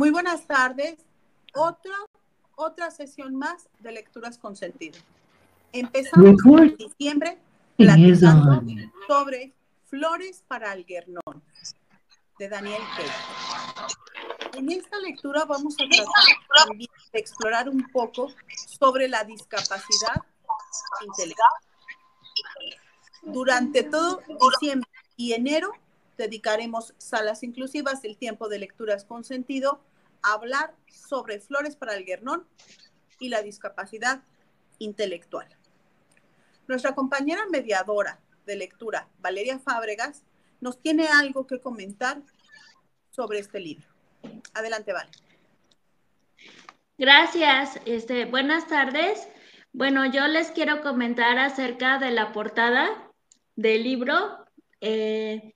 Muy buenas tardes. Otra, otra sesión más de lecturas con sentido. Empezamos en diciembre platicando sobre Flores para Algernón de Daniel Kay. En esta lectura vamos a tratar de explorar un poco sobre la discapacidad intelectual. Durante todo diciembre y enero dedicaremos salas inclusivas, el tiempo de lecturas con sentido, hablar sobre flores para el guernón y la discapacidad intelectual. Nuestra compañera mediadora de lectura, Valeria Fábregas, nos tiene algo que comentar sobre este libro. Adelante, Vale. Gracias. Este, buenas tardes. Bueno, yo les quiero comentar acerca de la portada del libro. Eh,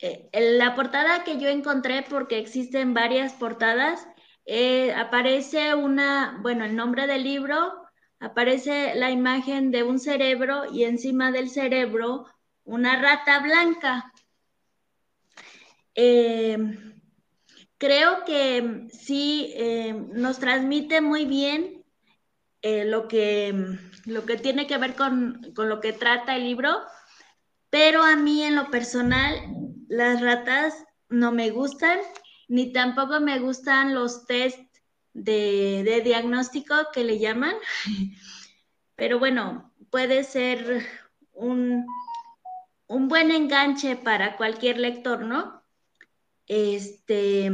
eh, la portada que yo encontré, porque existen varias portadas, eh, aparece una, bueno, el nombre del libro, aparece la imagen de un cerebro y encima del cerebro una rata blanca. Eh, creo que sí nos transmite muy bien lo, que, lo que tiene que ver con, con lo que trata el libro, pero a mí en lo personal las ratas no me gustan, ni tampoco me gustan los test de, diagnóstico que le llaman. Pero bueno, puede ser un, buen enganche para cualquier lector, ¿no? Este,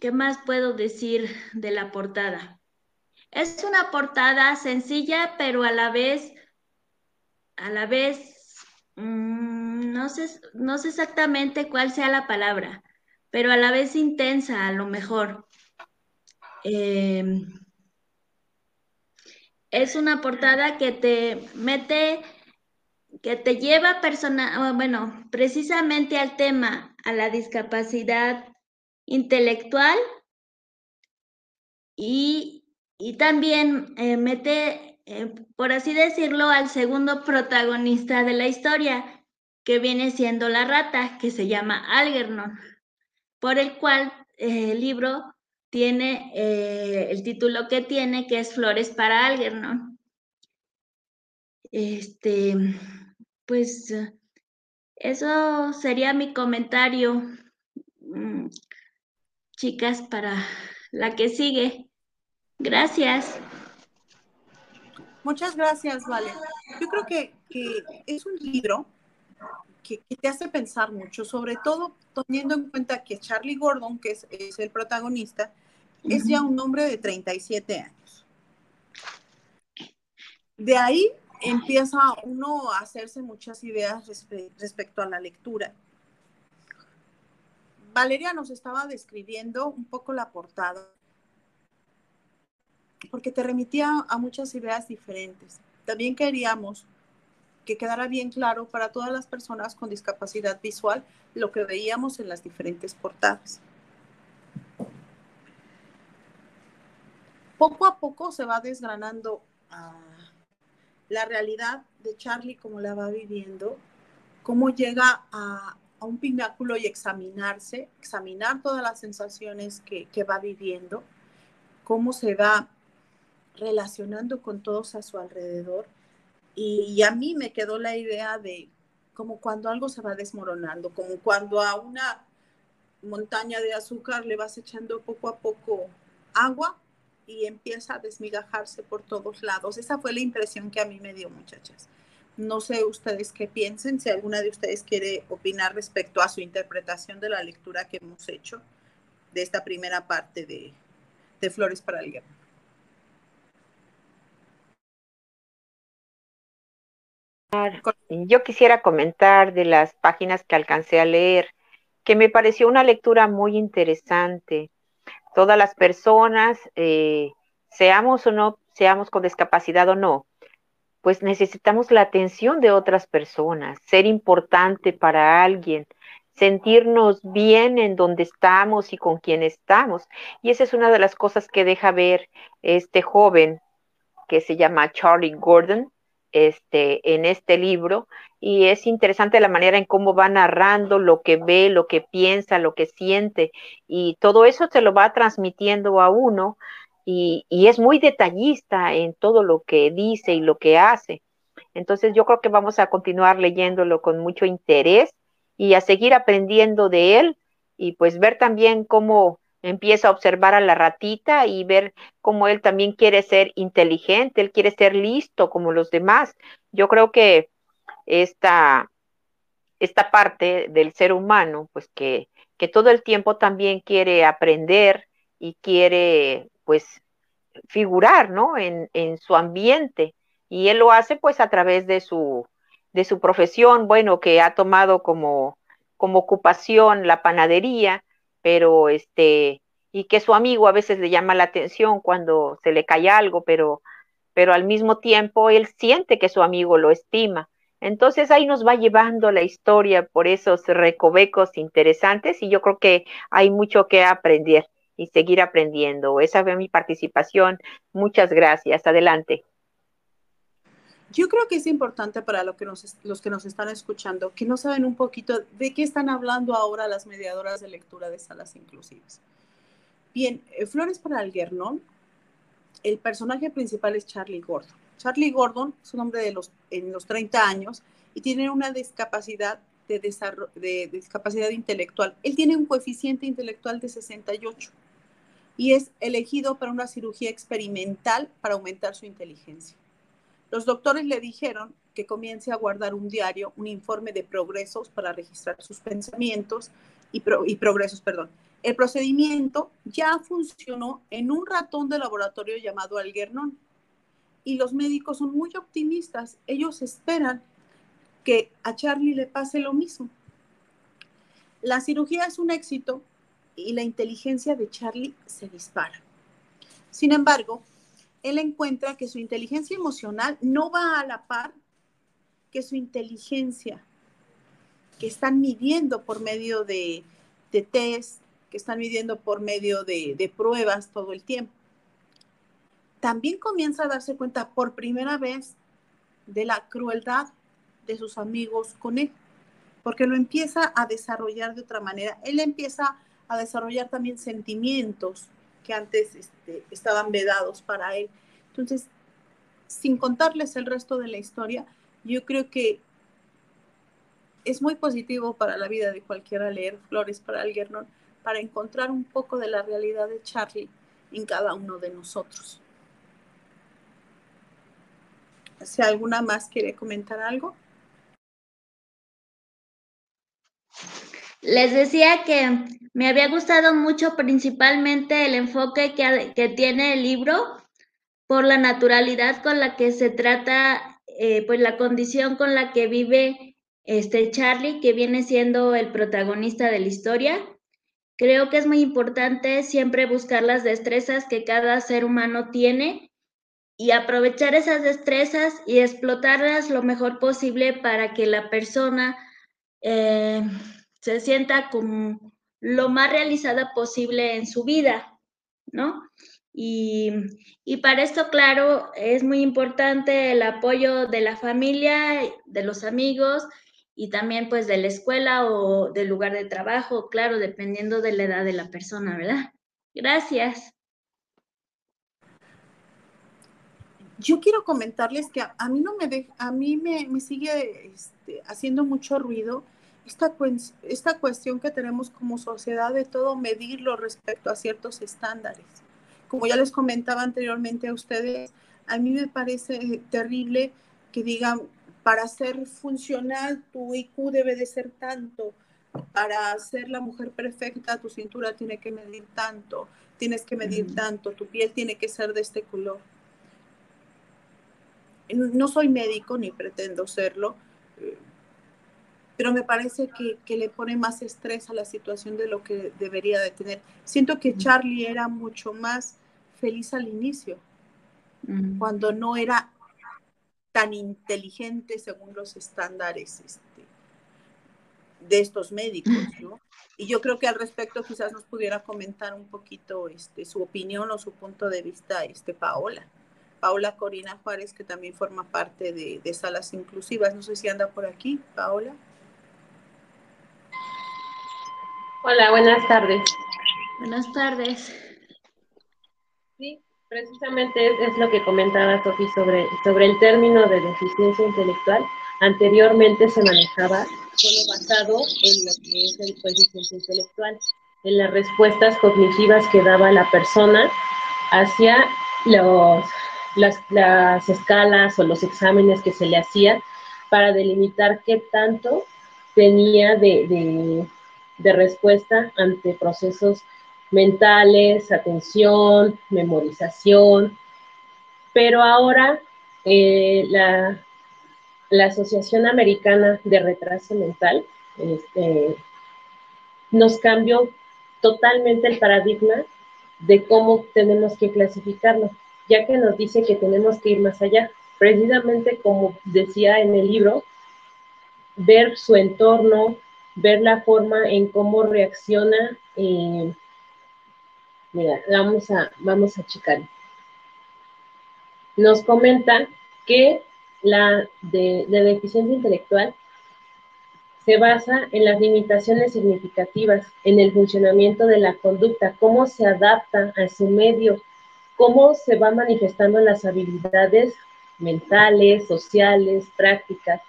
¿qué más puedo decir de la portada? Es una portada sencilla, pero a la vez, a la vez, mm, no sé, no sé exactamente cuál sea la palabra, pero a la vez intensa, a lo mejor. Em, es una portada que te mete, que te lleva persona, bueno, precisamente al tema, a la discapacidad intelectual y, también eh, mete, eh, por así decirlo, al segundo protagonista de la historia, que viene siendo la rata, que se llama Algernon, por el cual eh, el libro tiene eh, el título que tiene, que es Flores para Algernon. Este, pues eso sería mi comentario, mm, chicas, para la que sigue. Gracias. Muchas gracias, Vale. Yo creo que, que es un libro que, te hace pensar mucho, sobre todo teniendo en cuenta que Charlie Gordon, que es, el protagonista, es ya un hombre de 37 años. De ahí empieza uno a hacerse muchas ideas respecto a la lectura. Valeria nos estaba describiendo un poco la portada, porque te remitía a muchas ideas diferentes. También queríamos que quedara bien claro para todas las personas con discapacidad visual lo que veíamos en las diferentes portadas. Poco a poco se va desgranando ah, la realidad de Charlie, como la va viviendo, cómo llega a, un pináculo y examinarse, examinar todas las sensaciones que, que va viviendo, cómo se va relacionando con todos a su alrededor y, a mí me quedó la idea de como cuando algo se va desmoronando, como cuando a una montaña de azúcar le vas echando poco a poco agua y empieza a desmigajarse por todos lados. Esa fue la impresión que a mí me dio, muchachas. No sé ustedes qué piensen, si alguna de ustedes quiere opinar respecto a su interpretación de la lectura que hemos hecho de esta primera parte de, de Flores para el Guerra. Yo quisiera comentar de las páginas que alcancé a leer, que me pareció una lectura muy interesante. Todas las personas, eh, seamos o no, seamos con discapacidad o no, pues necesitamos la atención de otras personas, ser importante para alguien, sentirnos bien en donde estamos y con quien estamos. Y esa es una de las cosas que deja ver este joven que se llama Charlie Gordon, este, en este libro y es interesante la manera en cómo va narrando lo que ve, lo que piensa, lo que siente y todo eso se lo va transmitiendo a uno y, y es muy detallista en todo lo que dice y lo que hace. Entonces yo creo que vamos a continuar leyéndolo con mucho interés y a seguir aprendiendo de él y pues ver también cómo empieza a observar a la ratita y ver cómo él también quiere ser inteligente, él quiere ser listo como los demás. Yo creo que esta, esta parte del ser humano, pues que, que todo el tiempo también quiere aprender y quiere pues figurar, ¿no? En, en su ambiente. Y él lo hace pues a través de su, de su profesión, bueno, que ha tomado como, como ocupación la panadería, pero este, y que su amigo a veces le llama la atención cuando se le cae algo, pero, pero al mismo tiempo él siente que su amigo lo estima. Entonces ahí nos va llevando la historia por esos recovecos interesantes y yo creo que hay mucho que aprender y seguir aprendiendo. Esa fue mi participación. Muchas gracias. Adelante. Yo creo que es importante para los que nos están escuchando que no saben un poquito de qué están hablando ahora las mediadoras de lectura de salas inclusivas. Bien, eh, Flores para Algernon, el personaje principal es Charlie Gordon. Charlie Gordon es un hombre de los, en los 30 años y tiene una discapacidad de, de discapacidad intelectual. Él tiene un coeficiente intelectual de 68 y es elegido para una cirugía experimental para aumentar su inteligencia. Los doctores le dijeron que comience a guardar un diario, un informe de progresos para registrar sus pensamientos y, progresos, perdón. El procedimiento ya funcionó en un ratón de laboratorio llamado Algernon y los médicos son muy optimistas. Ellos esperan que a Charlie le pase lo mismo. La cirugía es un éxito y la inteligencia de Charlie se dispara. Sin embargo, él encuentra que su inteligencia emocional no va a la par que su inteligencia, que están midiendo por medio de, de test, que están midiendo por medio de, de pruebas todo el tiempo. También comienza a darse cuenta por primera vez de la crueldad de sus amigos con él, porque lo empieza a desarrollar de otra manera. Él empieza a desarrollar también sentimientos que antes este, estaban vedados para él. Entonces, sin contarles el resto de la historia, yo creo que es muy positivo para la vida de cualquiera leer Flores para Algernon, para encontrar un poco de la realidad de Charlie en cada uno de nosotros. Si alguna más quiere comentar algo. Les decía que me había gustado mucho principalmente el enfoque que, tiene el libro por la naturalidad con la que se trata, eh, pues la condición con la que vive este Charlie, que viene siendo el protagonista de la historia. Creo que es muy importante siempre buscar las destrezas que cada ser humano tiene y aprovechar esas destrezas y explotarlas lo mejor posible para que la persona eh, se sienta como lo más realizada posible en su vida, ¿no? Y, para esto, claro, es muy importante el apoyo de la familia, de los amigos y también pues de la escuela o del lugar de trabajo, claro, dependiendo de la edad de la persona, ¿verdad? Gracias. Yo quiero comentarles que a, mí no me a mí me, sigue este, haciendo mucho ruido esta, esta cuestión que tenemos como sociedad de todo medirlo respecto a ciertos estándares. Como ya les comentaba anteriormente a ustedes, a mí me parece terrible que digan, para ser funcional tu IQ debe de ser tanto, para ser la mujer perfecta tu cintura tiene que medir tanto, tienes que medir tanto, tu piel tiene que ser de este color. No soy médico ni pretendo serlo, pero me parece que, le pone más estrés a la situación de lo que debería de tener. Siento que Charlie era mucho más feliz al inicio, cuando no era tan inteligente según los estándares este, de estos médicos, ¿no? Y yo creo que al respecto quizás nos pudiera comentar un poquito este, su opinión o su punto de vista, este, Paola. Paola Corina Juárez, que también forma parte de, de Salas Inclusivas. No sé si anda por aquí, Paola. Hola, buenas tardes. Buenas tardes. Sí, precisamente es, lo que comentaba Sofi sobre, sobre el término de deficiencia intelectual. Anteriormente se manejaba solo basado en lo que es el coeficiente intelectual, en las respuestas cognitivas que daba la persona hacia los, las, las escalas o los exámenes que se le hacía para delimitar qué tanto tenía de, de respuesta ante procesos mentales, atención, memorización, pero ahora eh, la, la, Asociación Americana de Retraso Mental este, nos cambió totalmente el paradigma de cómo tenemos que clasificarlo, ya que nos dice que tenemos que ir más allá. Precisamente como decía en el libro, ver su entorno, ver la forma en cómo reacciona. Eh, mira, vamos a, vamos a checar. Nos comenta que la de, de deficiencia intelectual se basa en las limitaciones significativas en el funcionamiento de la conducta, cómo se adapta a su medio, cómo se van manifestando las habilidades mentales, sociales, prácticas,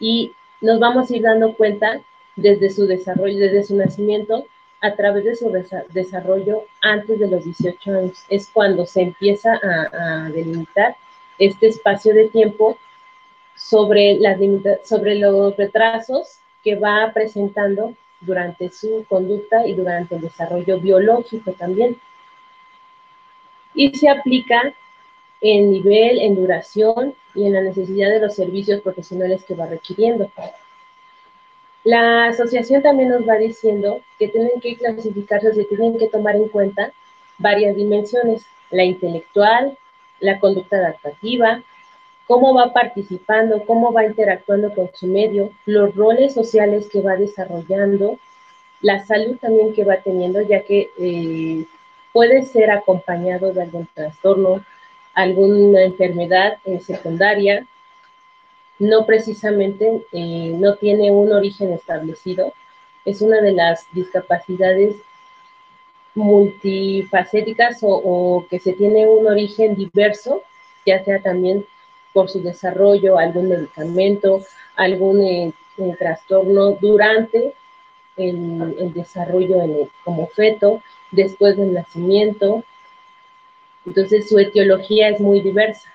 y nos vamos a ir dando cuenta desde su desarrollo, desde su nacimiento, a través de su desarrollo antes de los 18 años. Es cuando se empieza a, delimitar este espacio de tiempo sobre, sobre los retrasos que va presentando durante su conducta y durante el desarrollo biológico también. Y se aplica en nivel, en duración y en la necesidad de los servicios profesionales que va requiriendo. La asociación también nos va diciendo que tienen que clasificarse, se tienen que tomar en cuenta varias dimensiones, la intelectual, la conducta adaptativa, cómo va participando, cómo va interactuando con su medio, los roles sociales que va desarrollando, la salud también que va teniendo, ya que eh, puede ser acompañado de algún trastorno, alguna enfermedad secundaria, no precisamente eh, no tiene un origen establecido, es una de las discapacidades multifacéticas o, que se tiene un origen diverso, ya sea también por su desarrollo, algún medicamento, algún eh, eh, trastorno durante el, desarrollo como feto, después del nacimiento. Entonces su etiología es muy diversa.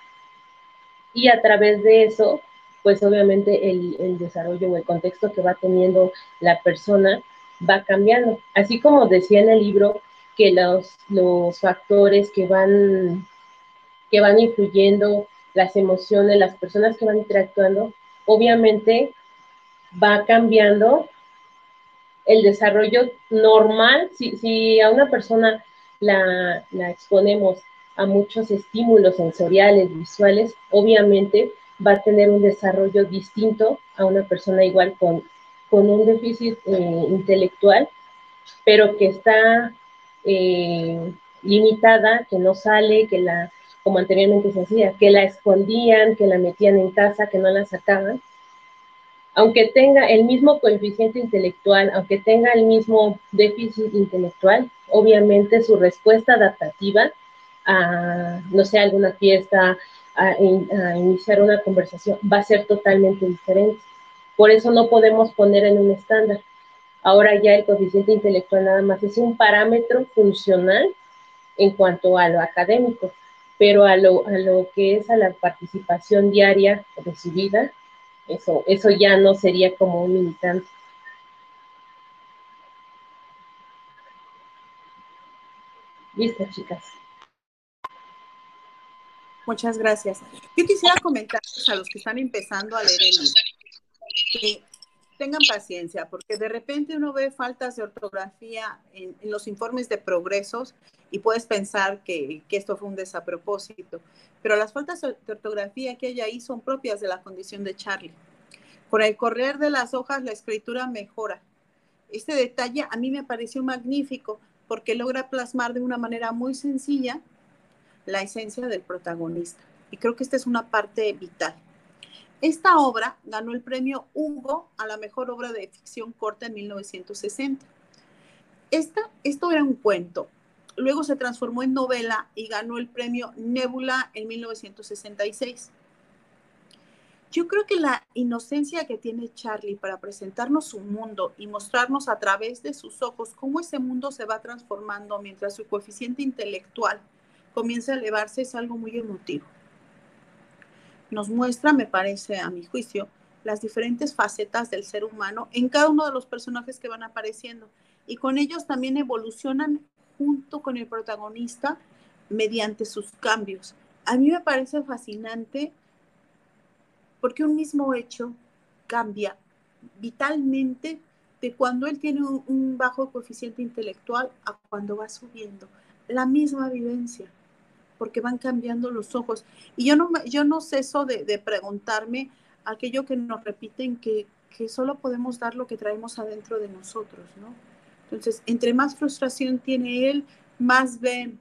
Y a través de eso pues obviamente el, desarrollo o el contexto que va teniendo la persona va cambiando. Así como decía en el libro que los, los factores que van, que van influyendo, las emociones, las personas que van interactuando, obviamente va cambiando el desarrollo normal. Si, si a una persona la, la exponemos a muchos estímulos sensoriales, visuales, obviamente va a tener un desarrollo distinto a una persona igual con, con un déficit eh, intelectual, pero que está eh, limitada, que no sale, que la, como anteriormente se hacía, que la escondían, que la metían en casa, que no la sacaban. Aunque tenga el mismo coeficiente intelectual, aunque tenga el mismo déficit intelectual, obviamente su respuesta adaptativa a, no sé, alguna fiesta, a, iniciar una conversación va a ser totalmente diferente. Por eso no podemos poner en un estándar. Ahora ya el coeficiente intelectual nada más es un parámetro funcional en cuanto a lo académico, pero a lo, a lo que es a la participación diaria de vida, eso, eso ya no sería como un militante. Listo, chicas. Muchas gracias. Yo quisiera comentar a los que están empezando a leer que tengan paciencia, porque de repente uno ve faltas de ortografía en, los informes de progresos y puedes pensar que, que, esto fue un desapropósito, pero las faltas de ortografía que hay ahí son propias de la condición de Charlie. Con el correr de las hojas la escritura mejora. Este detalle a mí me pareció magnífico porque logra plasmar de una manera muy sencilla la esencia del protagonista. Y creo que esta es una parte vital. Esta obra ganó el premio Hugo a la mejor obra de ficción corta en 1960. Esta, esto era un cuento. Luego se transformó en novela y ganó el premio Nebula en 1966. Yo creo que la inocencia que tiene Charlie para presentarnos su mundo y mostrarnos a través de sus ojos cómo ese mundo se va transformando mientras su coeficiente intelectual comienza a elevarse es algo muy emotivo. Nos muestra, me parece a mi juicio, las diferentes facetas del ser humano en cada uno de los personajes que van apareciendo y con ellos también evolucionan junto con el protagonista mediante sus cambios. A mí me parece fascinante porque un mismo hecho cambia vitalmente de cuando él tiene un, bajo coeficiente intelectual a cuando va subiendo. La misma vivencia, porque van cambiando los ojos. Y yo no, yo no ceso de, de preguntarme aquello que nos repiten, que, que solo podemos dar lo que traemos adentro de nosotros, ¿no? Entonces, entre más frustración tiene él, más ve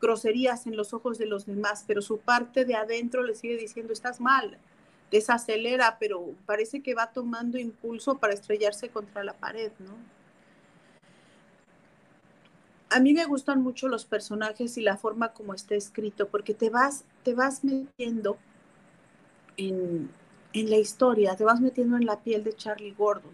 groserías en los ojos de los demás, pero su parte de adentro le sigue diciendo, estás mal, desacelera, pero parece que va tomando impulso para estrellarse contra la pared, ¿no? A mí me gustan mucho los personajes y la forma como está escrito, porque te vas, te vas metiendo en, en la historia, te vas metiendo en la piel de Charlie Gordon.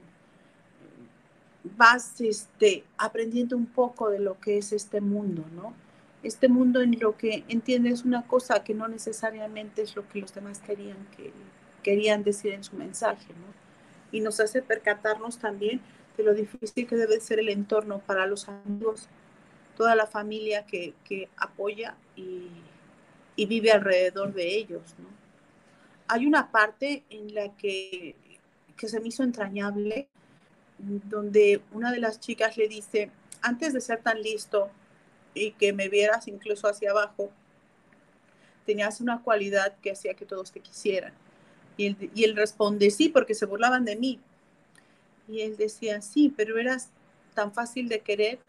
Vas este, aprendiendo un poco de lo que es este mundo, ¿no? Este mundo en lo que entiendes una cosa que no necesariamente es lo que los demás querían que, querían decir en su mensaje, ¿no? Y nos hace percatarnos también de lo difícil que debe ser el entorno para los amigos, toda la familia que, apoya y, vive alrededor de ellos, ¿no? Hay una parte en la que, que se me hizo entrañable, donde una de las chicas le dice, antes de ser tan listo y que me vieras incluso hacia abajo, tenías una cualidad que hacía que todos te quisieran. Y él, responde, sí, porque se burlaban de mí. Y él decía, sí, pero eras tan fácil de querer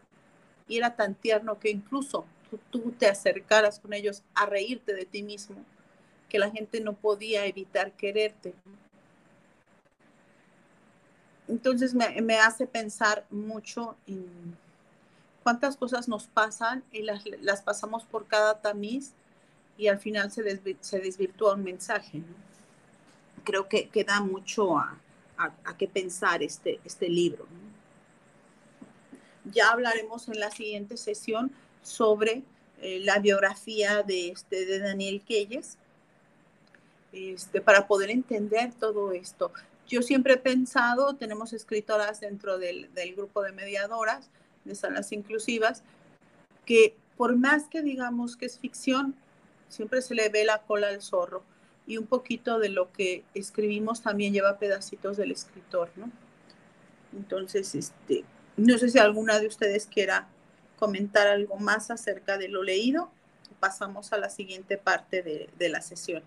y era tan tierno que incluso tú, te acercaras con ellos a reírte de ti mismo, que la gente no podía evitar quererte. Entonces me, me hace pensar mucho en cuántas cosas nos pasan y las, las pasamos por cada tamiz y al final se, se desvirtúa un mensaje. creo que, queda da mucho a, a, qué pensar este, este libro. Ya hablaremos en la siguiente sesión sobre eh, la biografía de, este, de Daniel Keyes, este, para poder entender todo esto. Yo siempre he pensado, tenemos escritoras dentro del, del grupo de mediadoras, de salas inclusivas, que por más que digamos que es ficción, siempre se le ve la cola al zorro y un poquito de lo que escribimos también lleva pedacitos del escritor, ¿no? Entonces, este, no sé si alguna de ustedes quiera comentar algo más acerca de lo leído. Pasamos a la siguiente parte de, la sesión.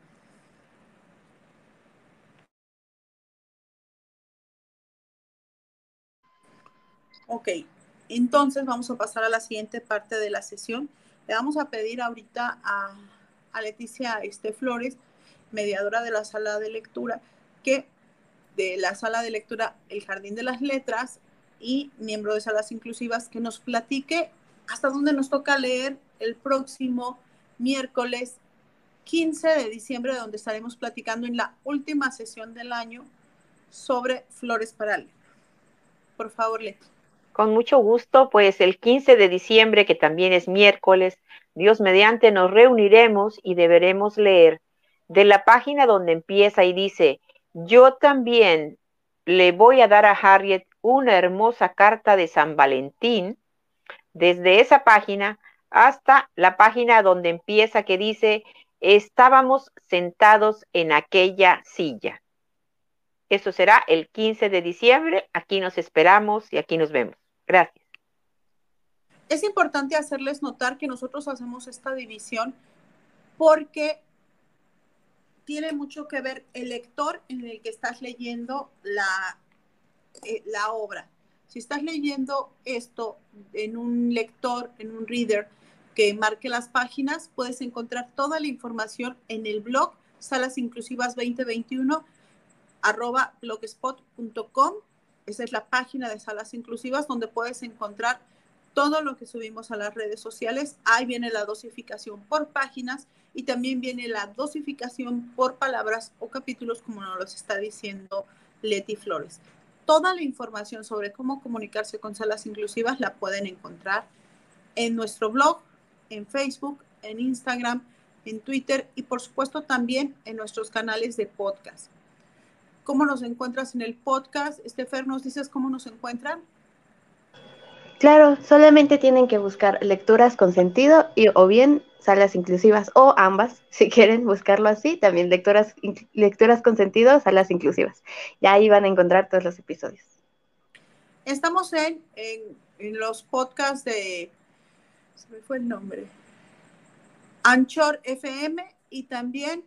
Ok, entonces vamos a pasar a la siguiente parte de la sesión. Le vamos a pedir ahorita a, a Leticia este, Flores mediadora de la sala de lectura, que de la sala de lectura El Jardín de las Letras y miembro de salas inclusivas, que nos platique hasta dónde nos toca leer el próximo miércoles 15 de diciembre, donde estaremos platicando en la última sesión del año sobre flores para leer. Por favor, Leti. Con mucho gusto, pues el 15 de diciembre, que también es miércoles, Dios mediante, nos reuniremos y deberemos leer de la página donde empieza y dice, yo también le voy a dar a Harriet una hermosa carta de San Valentín, desde esa página hasta la página donde empieza que dice, estábamos sentados en aquella silla. Eso será el 15 de diciembre. Aquí nos esperamos y aquí nos vemos. Gracias. Es importante hacerles notar que nosotros hacemos esta división porque tiene mucho que ver el lector en el que estás leyendo la, eh, la obra. Si estás leyendo esto en un lector, en un reader, que marque las páginas. Puedes encontrar toda la información en el blog Salas Inclusivas 2021 arroba blogspot.com. Esa es la página de Salas Inclusivas donde puedes encontrar todo lo que subimos a las redes sociales. Ahí viene la dosificación por páginas y también viene la dosificación por palabras o capítulos, como nos lo está diciendo Leti Flores. Toda la información sobre cómo comunicarse con salas inclusivas la pueden encontrar en nuestro blog, en Facebook, en Instagram, en Twitter y por supuesto también en nuestros canales de podcast. ¿Cómo nos encuentras en el podcast? Estefer, ¿nos dices cómo nos encuentran? Claro, solamente tienen que buscar lecturas con sentido y o bien salas inclusivas o ambas, si quieren buscarlo así, también lecturas, lecturas con sentido, salas inclusivas. Y ahí van a encontrar todos los episodios. Estamos en, en, los podcasts de, se me fue el nombre, Anchor FM y también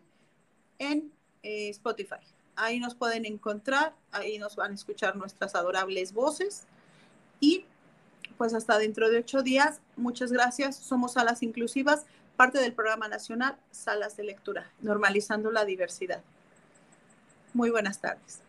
en eh, Spotify. Ahí nos pueden encontrar, ahí nos van a escuchar nuestras adorables voces y pues hasta dentro de ocho días. Muchas gracias. Somos Salas Inclusivas, parte del programa nacional Salas de Lectura, normalizando la diversidad. Muy buenas tardes.